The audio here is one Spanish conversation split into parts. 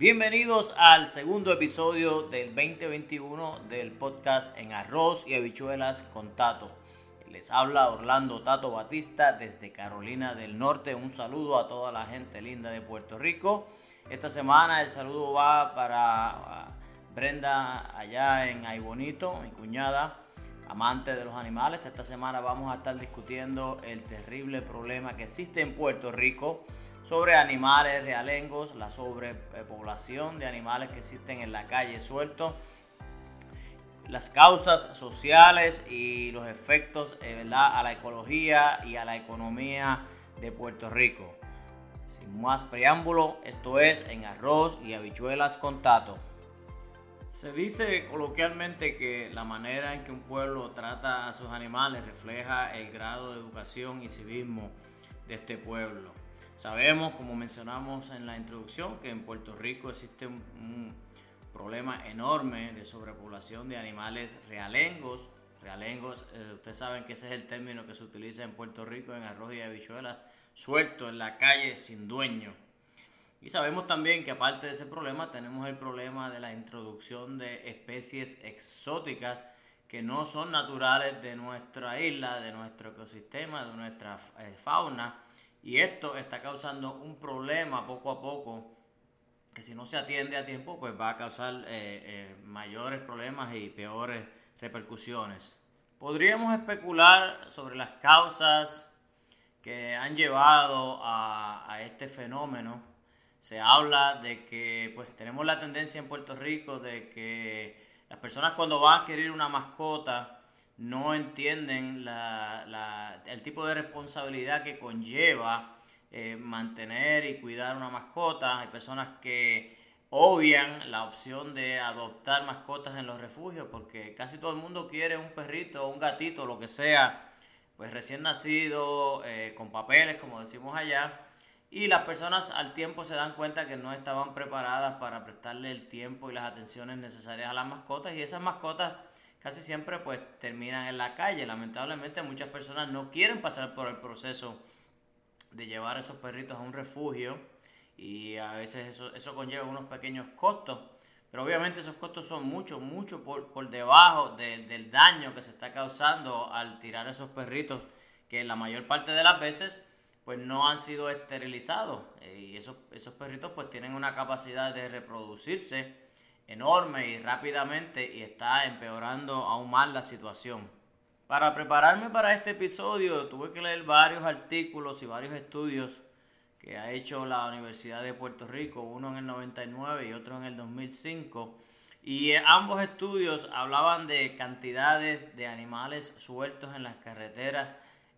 Bienvenidos al segundo episodio del 2021 del podcast En Arroz y Habichuelas con Tato. Les habla Orlando Tato Batista desde Carolina del Norte. Un saludo a toda la gente linda de Puerto Rico. Esta semana el saludo va para Brenda allá en Ay Bonito, mi cuñada, amante de los animales. Esta semana vamos a estar discutiendo el terrible problema que existe en Puerto Rico sobre animales realengos, la sobrepoblación de animales que existen en la calle sueltos, las causas sociales y los efectos eh, a la ecología y a la economía de Puerto Rico. Sin más preámbulo, esto es en arroz y habichuelas con tato. Se dice coloquialmente que la manera en que un pueblo trata a sus animales refleja el grado de educación y civismo de este pueblo. Sabemos, como mencionamos en la introducción, que en Puerto Rico existe un, problema enorme de sobrepoblación de animales realengos. Realengos, eh, ustedes saben que ese es el término que se utiliza en Puerto Rico en arroz y habichuelas, suelto en la calle sin dueño. Y sabemos también que aparte de ese problema tenemos el problema de la introducción de especies exóticas que no son naturales de nuestra isla, de nuestro ecosistema, de nuestra eh, fauna y esto está causando un problema poco a poco que si no se atiende a tiempo pues va a causar eh, eh, mayores problemas y peores repercusiones. Podríamos especular sobre las causas que han llevado a, este fenómeno. Se habla de que pues tenemos la tendencia en Puerto Rico de que las personas cuando van a adquirir una mascota no entienden el tipo de responsabilidad que conlleva eh, mantener y cuidar una mascota. Hay personas que obvian la opción de adoptar mascotas en los refugios porque casi todo el mundo quiere un perrito, un gatito, lo que sea, pues recién nacido, eh, con papeles, como decimos allá. Y las personas al tiempo se dan cuenta que no estaban preparadas para prestarle el tiempo y las atenciones necesarias a las mascotas. Y esas mascotas casi siempre pues terminan en la calle. Lamentablemente muchas personas no quieren pasar por el proceso de llevar a esos perritos a un refugio y a veces eso, eso conlleva unos pequeños costos. Pero obviamente esos costos son mucho, mucho por, debajo del daño que se está causando al tirar esos perritos que la mayor parte de las veces pues no han sido esterilizados. Y esos, esos perritos pues tienen una capacidad de reproducirse enorme y rápidamente y está empeorando aún más la situación. Para prepararme para este episodio tuve que leer varios artículos y varios estudios que ha hecho la Universidad de Puerto Rico, uno en el 99 y otro en el 2005. Y ambos estudios hablaban de cantidades de animales sueltos en las carreteras,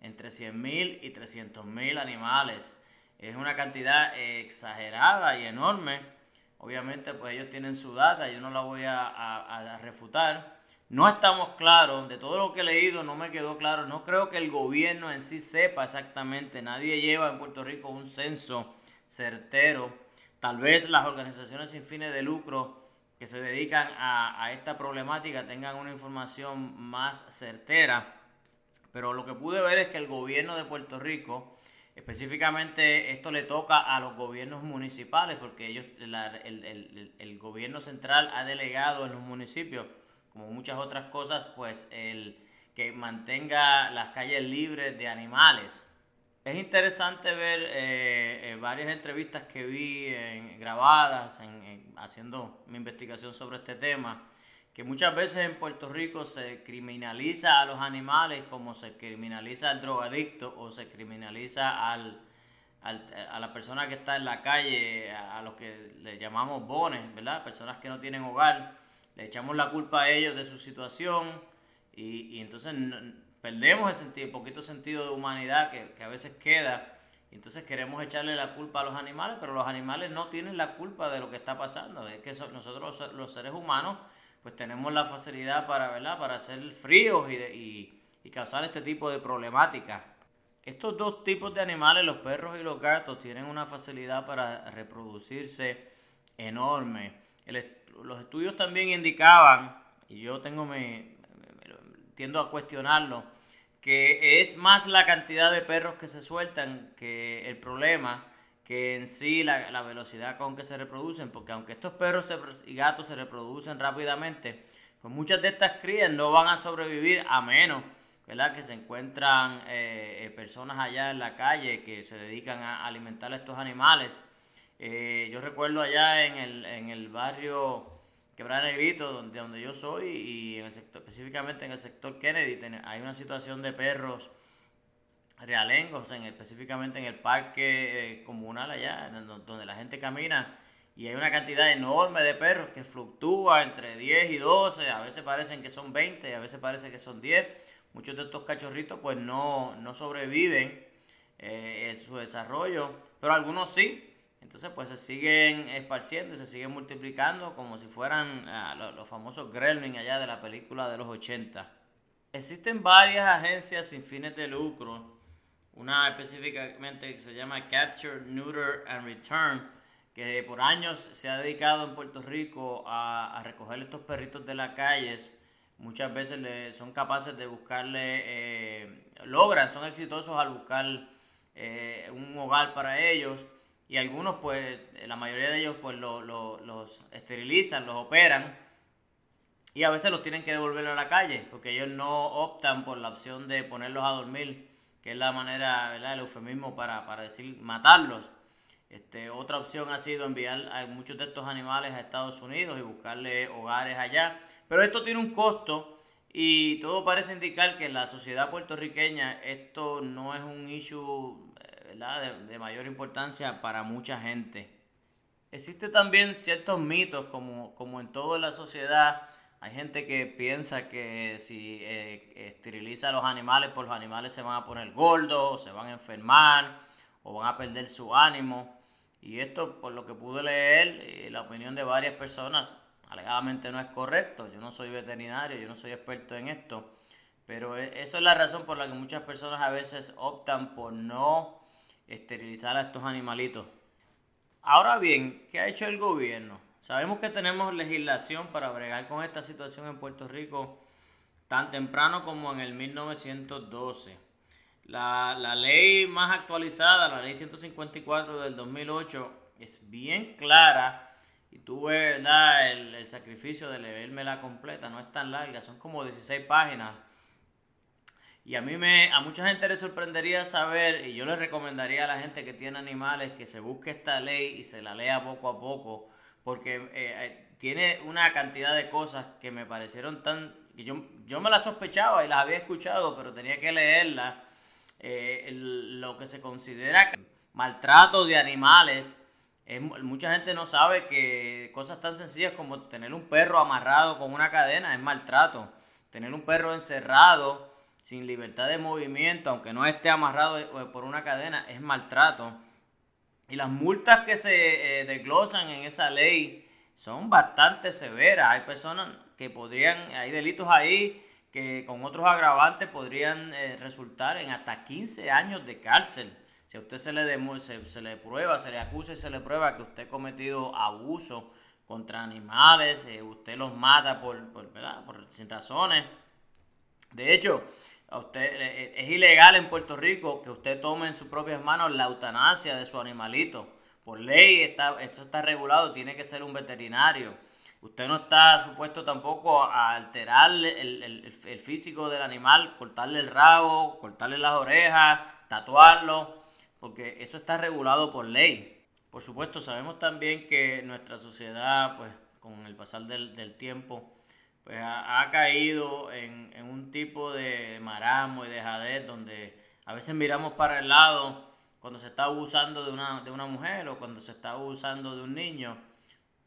entre 100.000 y 300.000 animales. Es una cantidad exagerada y enorme Obviamente, pues ellos tienen su data, yo no la voy a, refutar. No estamos claros, de todo lo que he leído no me quedó claro. No creo que el gobierno en sí sepa exactamente. Nadie lleva en Puerto Rico un censo certero. Tal vez las organizaciones sin fines de lucro que se dedican a, a esta problemática tengan una información más certera. Pero lo que pude ver es que el gobierno de Puerto Rico Específicamente esto le toca a los gobiernos municipales porque ellos, el, gobierno central ha delegado en los municipios, como muchas otras cosas, pues el que mantenga las calles libres de animales. Es interesante ver eh, eh, varias entrevistas que vi grabadas haciendo mi investigación sobre este tema que muchas veces en Puerto Rico se criminaliza a los animales como se criminaliza al drogadicto o se criminaliza al, a la persona que está en la calle, a, los que le llamamos bones, ¿verdad? Personas que no tienen hogar, le echamos la culpa a ellos de su situación y, y entonces perdemos el sentido, poquito sentido de humanidad que, que a veces queda. Entonces queremos echarle la culpa a los animales, pero los animales no tienen la culpa de lo que está pasando. Es que nosotros los seres humanos pues tenemos la facilidad para, ¿verdad? para hacer fríos y, y, causar este tipo de problemáticas. Estos dos tipos de animales, los perros y los gatos, tienen una facilidad para reproducirse enorme. los estudios también indicaban, y yo tengo me, tiendo a cuestionarlo, que es más la cantidad de perros que se sueltan que el problema que en sí la, velocidad con que se reproducen, porque aunque estos perros y gatos se reproducen rápidamente, pues muchas de estas crías no van a sobrevivir a menos ¿verdad? que se encuentran eh, eh, personas allá en la calle que se dedican a alimentar a estos animales. Eh, yo recuerdo allá en el, en el barrio Quebrada Negrito, donde, donde yo soy, y en el sector, específicamente en el sector Kennedy, hay una situación de perros realengos, en, específicamente en el parque eh, comunal allá, donde la gente camina, y hay una cantidad enorme de perros que fluctúa entre 10 y 12, a veces parecen que son 20, a veces parece que son 10. Muchos de estos cachorritos pues no, no sobreviven eh, en su desarrollo, pero algunos sí. Entonces pues se siguen esparciendo y se siguen multiplicando como si fueran ah, los, los famosos gremlins allá de la película de los 80. Existen varias agencias sin fines de lucro una específicamente que se llama Capture, Neuter and Return, que por años se ha dedicado en Puerto Rico a, recoger estos perritos de las calles. Muchas veces le, son capaces de buscarle, eh, logran, son exitosos al buscar eh, un hogar para ellos. Y algunos, pues, la mayoría de ellos, pues, los esterilizan, los operan. Y a veces los tienen que devolver a la calle, porque ellos no optan por la opción de ponerlos a dormir que es la manera, ¿verdad? el eufemismo para, decir matarlos. Este, otra opción ha sido enviar a muchos de estos animales a Estados Unidos y buscarle hogares allá. Pero esto tiene un costo y todo parece indicar que en la sociedad puertorriqueña esto no es un issue. De, de mayor importancia para mucha gente. Existen también ciertos mitos, como, como en toda la sociedad, hay gente que piensa que si eh, esteriliza a los animales, pues los animales se van a poner gordos, se van a enfermar, o van a perder su ánimo. Y esto, por lo que pude leer, eh, la opinión de varias personas, alegadamente no es correcto. Yo no soy veterinario, yo no soy experto en esto. Pero e, eso es la razón por la que muchas personas a veces optan por no esterilizar a estos animalitos. Ahora bien, ¿qué ha hecho el gobierno? Sabemos que tenemos legislación para bregar con esta situación en Puerto Rico tan temprano como en el 1912. La, ley más actualizada, la ley 154 del 2008, es bien clara y tuve El, el sacrificio de leérmela completa, no es tan larga, son como 16 páginas. Y a mí me, a mucha gente le sorprendería saber, y yo le recomendaría a la gente que tiene animales que se busque esta ley y se la lea poco a poco, porque eh, eh, tiene una cantidad de cosas que me parecieron tan... que yo, yo me las sospechaba y las había escuchado, pero tenía que leerlas. Eh, lo que se considera maltrato de animales. mucha gente no sabe que cosas tan sencillas como tener un perro amarrado con una cadena es maltrato. Tener un perro encerrado sin libertad de movimiento, aunque no esté amarrado por una cadena, es maltrato. Y las multas que se eh, desglosan en esa ley son bastante severas. Hay personas que podrían, hay delitos ahí que con otros agravantes podrían eh, resultar en hasta 15 años de cárcel. Si a usted se le, se, le prueba, se le acusa y se le prueba que usted ha cometido abuso contra animales, eh, usted los mata por, por, por sin razones. De hecho, usted, eh, eh, es ilegal en Puerto Rico que usted tome en sus propias manos la eutanasia de su animalito. Por ley está, esto está regulado, tiene que ser un veterinario. Usted no está supuesto tampoco a alterar el, físico del animal, cortarle el rabo, cortarle las orejas, tatuarlo, porque eso está regulado por ley. Por supuesto, sabemos también que nuestra sociedad, pues con el pasar del, del tiempo, pues ha, caído en, un tipo de maramo y de jadez donde a veces miramos para el lado cuando se está abusando de una, de una mujer o cuando se está abusando de un niño.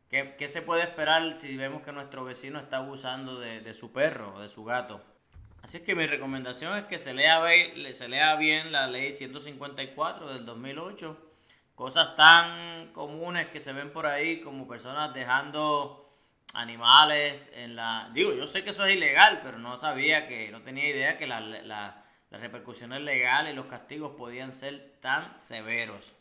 ¿Qué, ¿Qué, se puede esperar si vemos que nuestro vecino está abusando de, su perro o de su gato? Así que mi recomendación es que se lea, se lea bien la ley 154 del 2008. Cosas tan comunes que se ven por ahí como personas dejando animales en la... Digo, yo sé que eso es ilegal, pero no sabía que, no tenía idea que las repercusiones legales y los castigos podían ser tan severos.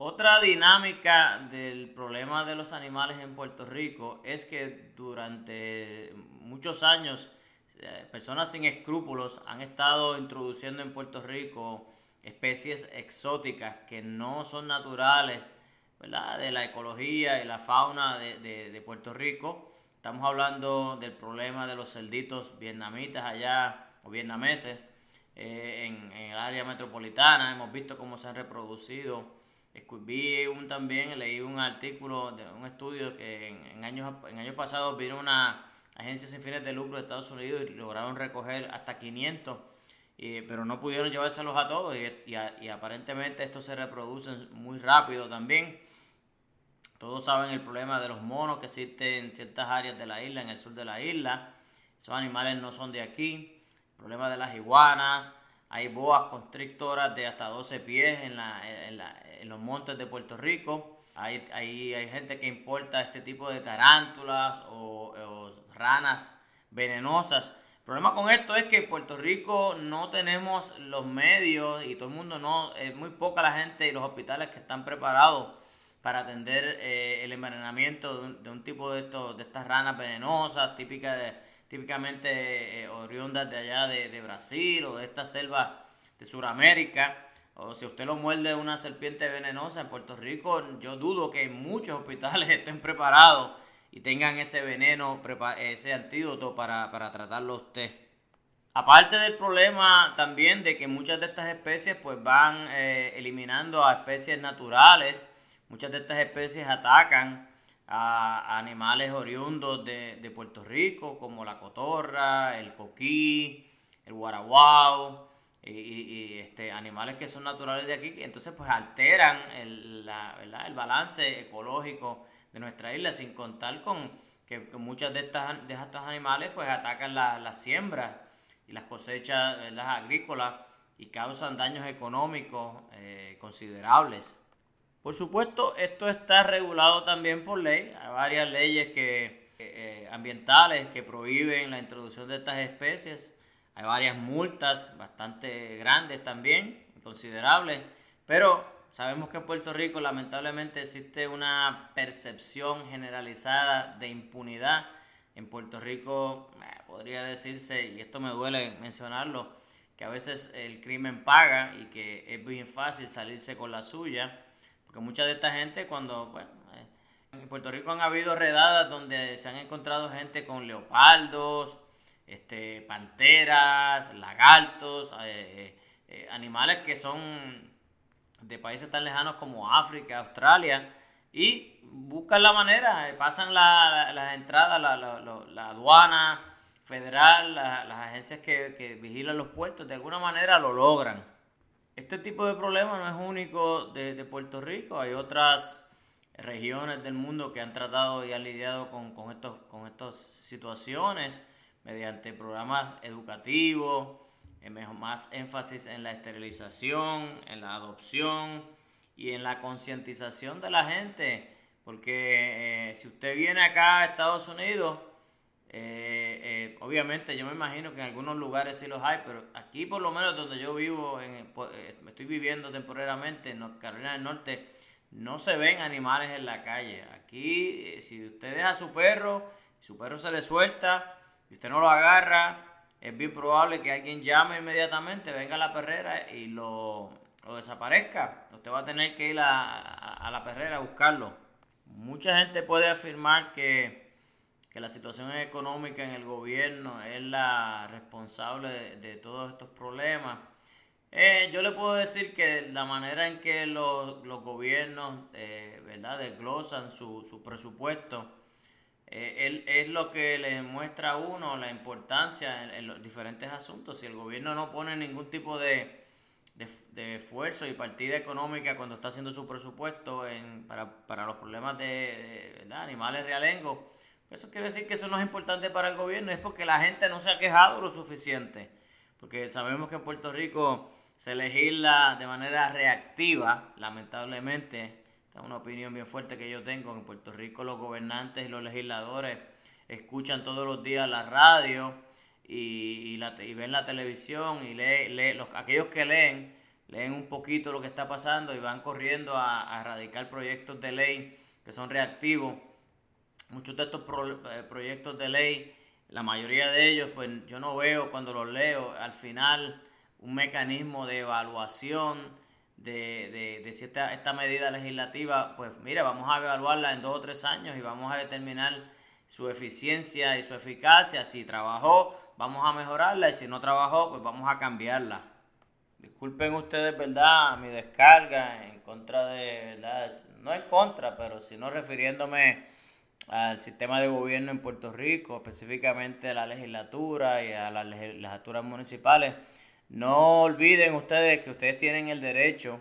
Otra dinámica del problema de los animales en Puerto Rico es que durante muchos años eh, personas sin escrúpulos han estado introduciendo en Puerto Rico especies exóticas que no son naturales ¿verdad? de la ecología y la fauna de, Puerto Rico. Estamos hablando del problema de los cerditos vietnamitas allá o vietnameses eh, en, el área metropolitana. Hemos visto cómo se han reproducido. Vi un, también, leí un artículo de un estudio que en, años, en años pasados vino una agencia sin fines de lucro de Estados Unidos y lograron recoger hasta 500 pero no pudieron llevárselos a todos y, y, aparentemente estos se reproducen muy rápido también. Todos saben el problema de los monos que existen en ciertas áreas de la isla, en el sur de la isla. Esos animales no son de aquí. El problema de las iguanas. Hay boas constrictoras de hasta 12 pies en, los montes de Puerto Rico. Hay, hay, gente que importa este tipo de tarántulas o, ranas venenosas problema con esto es que en Puerto Rico no tenemos los medios y todo el mundo no, es muy poca la gente y los hospitales que están preparados para atender eh, el envenenamiento de un, tipo de, estos, de estas ranas venenosas, típicas de, típicamente eh, oriundas de allá de, Brasil o de esta selva de Sudamérica. O si usted lo muerde una serpiente venenosa en Puerto Rico, yo dudo que muchos hospitales estén preparados y tengan ese veneno, ese antídoto para, tratarlo usted. Aparte del problema también de que muchas de estas especies pues van eh, eliminando a especies naturales, muchas de estas especies atacan a, animales oriundos de, Puerto Rico, como la cotorra, el coquí, el guaraguao, y, este, animales que son naturales de aquí, entonces pues alteran el, el balance ecológico de nuestra isla, sin contar con que, muchas de estas de estos animales pues atacan las la siembras y las cosechas agrícolas y causan daños económicos eh, considerables. Por supuesto, esto está regulado también por ley. Hay varias leyes que, eh, ambientales que prohíben la introducción de estas especies. Hay varias multas bastante grandes también, considerables. Pero Sabemos que en Puerto Rico lamentablemente existe una percepción generalizada de impunidad. En Puerto Rico eh, podría decirse, y esto me duele mencionarlo, que a veces el crimen paga y que es bien fácil salirse con la suya, porque mucha de esta gente cuando, bueno, eh, en Puerto Rico han habido redadas donde se han encontrado gente con leopardos, este, panteras, lagartos, eh, animales que son de países tan lejanos como África, Australia, y buscan la manera, eh, pasan las entradas, la, aduana federal, las agencias que, vigilan los puertos, de alguna manera lo logran. Este tipo de problema no es único de, Puerto Rico, hay otras regiones del mundo que han tratado y han lidiado con, con, estos, con estas situaciones mediante programas educativos, más énfasis en la esterilización, en la adopción y en la concientización de la gente. Porque eh, si usted viene acá a Estados Unidos, eh, eh, obviamente yo me imagino que en algunos lugares sí los hay, pero aquí por lo menos donde yo vivo, en, me estoy viviendo temporariamente en Carolina del Norte, no se ven animales en la calle. Aquí si usted deja a su perro, su perro se le suelta y usted no lo agarra, es bien probable que alguien llame inmediatamente, venga a la perrera y lo, desaparezca. Usted va a tener que ir a, la perrera a buscarlo. Mucha gente puede afirmar que, la situación económica en el gobierno es la responsable de, todos estos problemas. Eh, yo le puedo decir que la manera en que los, gobiernos eh, ¿verdad? desglosan su, su presupuesto eh, es lo que le muestra a uno la importancia en, los diferentes asuntos. Si el gobierno no pone ningún tipo de, esfuerzo y partida económica cuando está haciendo su presupuesto para, los problemas de, animales realengos, pues eso quiere decir que eso no es importante para el gobierno, es porque la gente no se ha quejado lo suficiente. Porque sabemos que en Puerto Rico se legisla de manera reactiva, lamentablemente, una opinión bien fuerte que yo tengo. En Puerto Rico los gobernantes y los legisladores escuchan todos los días la radio y, la, ven la televisión y lee, los, aquellos que leen, leen un poquito lo que está pasando y van corriendo a, erradicar proyectos de ley que son reactivos. Muchos de estos eh, proyectos de ley, la mayoría de ellos, pues yo no veo cuando los leo, al final un mecanismo de evaluación de, de, si esta, medida legislativa, pues mira, vamos a evaluarla en dos o tres años y vamos a determinar su eficiencia y su eficacia. Si trabajó, vamos a mejorarla y si no trabajó, pues vamos a cambiarla. Disculpen ustedes, ¿verdad? Mi descarga en contra de, ¿verdad? No en contra, pero sino refiriéndome al sistema de gobierno en Puerto Rico, específicamente a la legislatura y a las legislaturas municipales. No olviden ustedes que ustedes tienen el derecho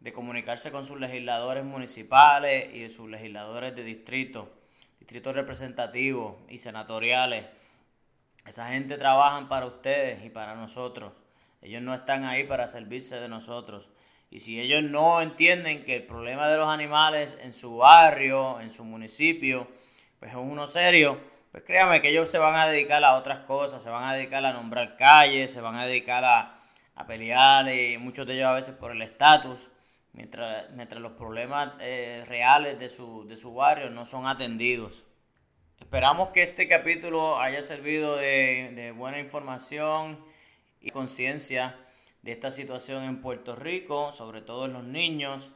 de comunicarse con sus legisladores municipales y sus legisladores de distrito, distritos representativos y senatoriales. Esa gente trabaja para ustedes y para nosotros. Ellos no están ahí para servirse de nosotros. Y si ellos no entienden que el problema de los animales en su barrio, en su municipio, pues es uno serio, pues créame que ellos se van a dedicar a otras cosas, se van a dedicar a nombrar calles, se van a dedicar a, pelear y muchos de ellos a veces por el estatus, mientras, mientras los problemas eh, reales de su, de su barrio no son atendidos. Esperamos que este capítulo haya servido de, de buena información y conciencia de esta situación en Puerto Rico, sobre todo en los niños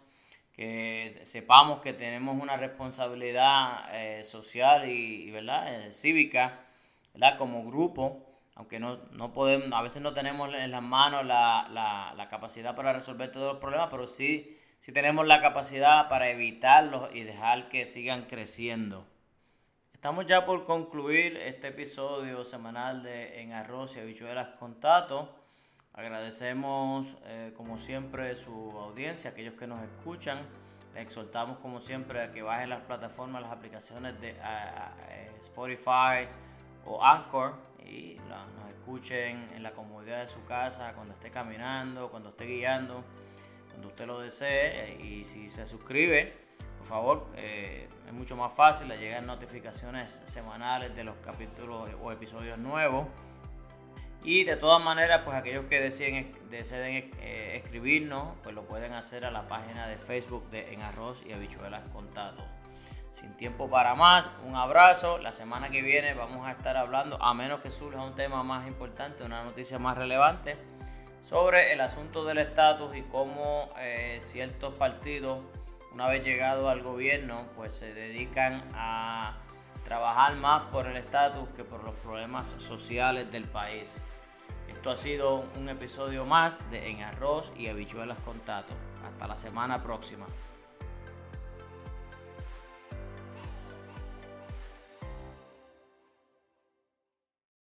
que sepamos que tenemos una responsabilidad eh, social y, ¿verdad? Eh, cívica ¿verdad? como grupo, aunque no, no, podemos, a veces no tenemos en las manos la, la, la, capacidad para resolver todos los problemas, pero sí, sí tenemos la capacidad para evitarlos y dejar que sigan creciendo. Estamos ya por concluir este episodio semanal de En Arroz y Habichuelas con Tato. Agradecemos eh, como siempre su audiencia, aquellos que nos escuchan. Les exhortamos como siempre a que bajen las plataformas, las aplicaciones de Spotify o Anchor y nos escuchen en la comodidad de su casa, cuando esté caminando, cuando esté guiando, cuando usted lo desee. Y si se suscribe, por favor, eh, es mucho más fácil, le llegan notificaciones semanales de los capítulos o episodios nuevos. Y de todas maneras, pues aquellos que deseen, deseen eh, escribirnos, pues lo pueden hacer a la página de Facebook de En Arroz y Habichuelas Contato. Sin tiempo para más, un abrazo. La semana que viene vamos a estar hablando, a menos que surja un tema más importante, una noticia más relevante, sobre el asunto del estatus y cómo eh, ciertos partidos, una vez llegado al gobierno, pues se dedican a trabajar más por el estatus que por los problemas sociales del país. Esto ha sido un episodio más de En Arroz y Habichuelas con Tato. Hasta la semana próxima.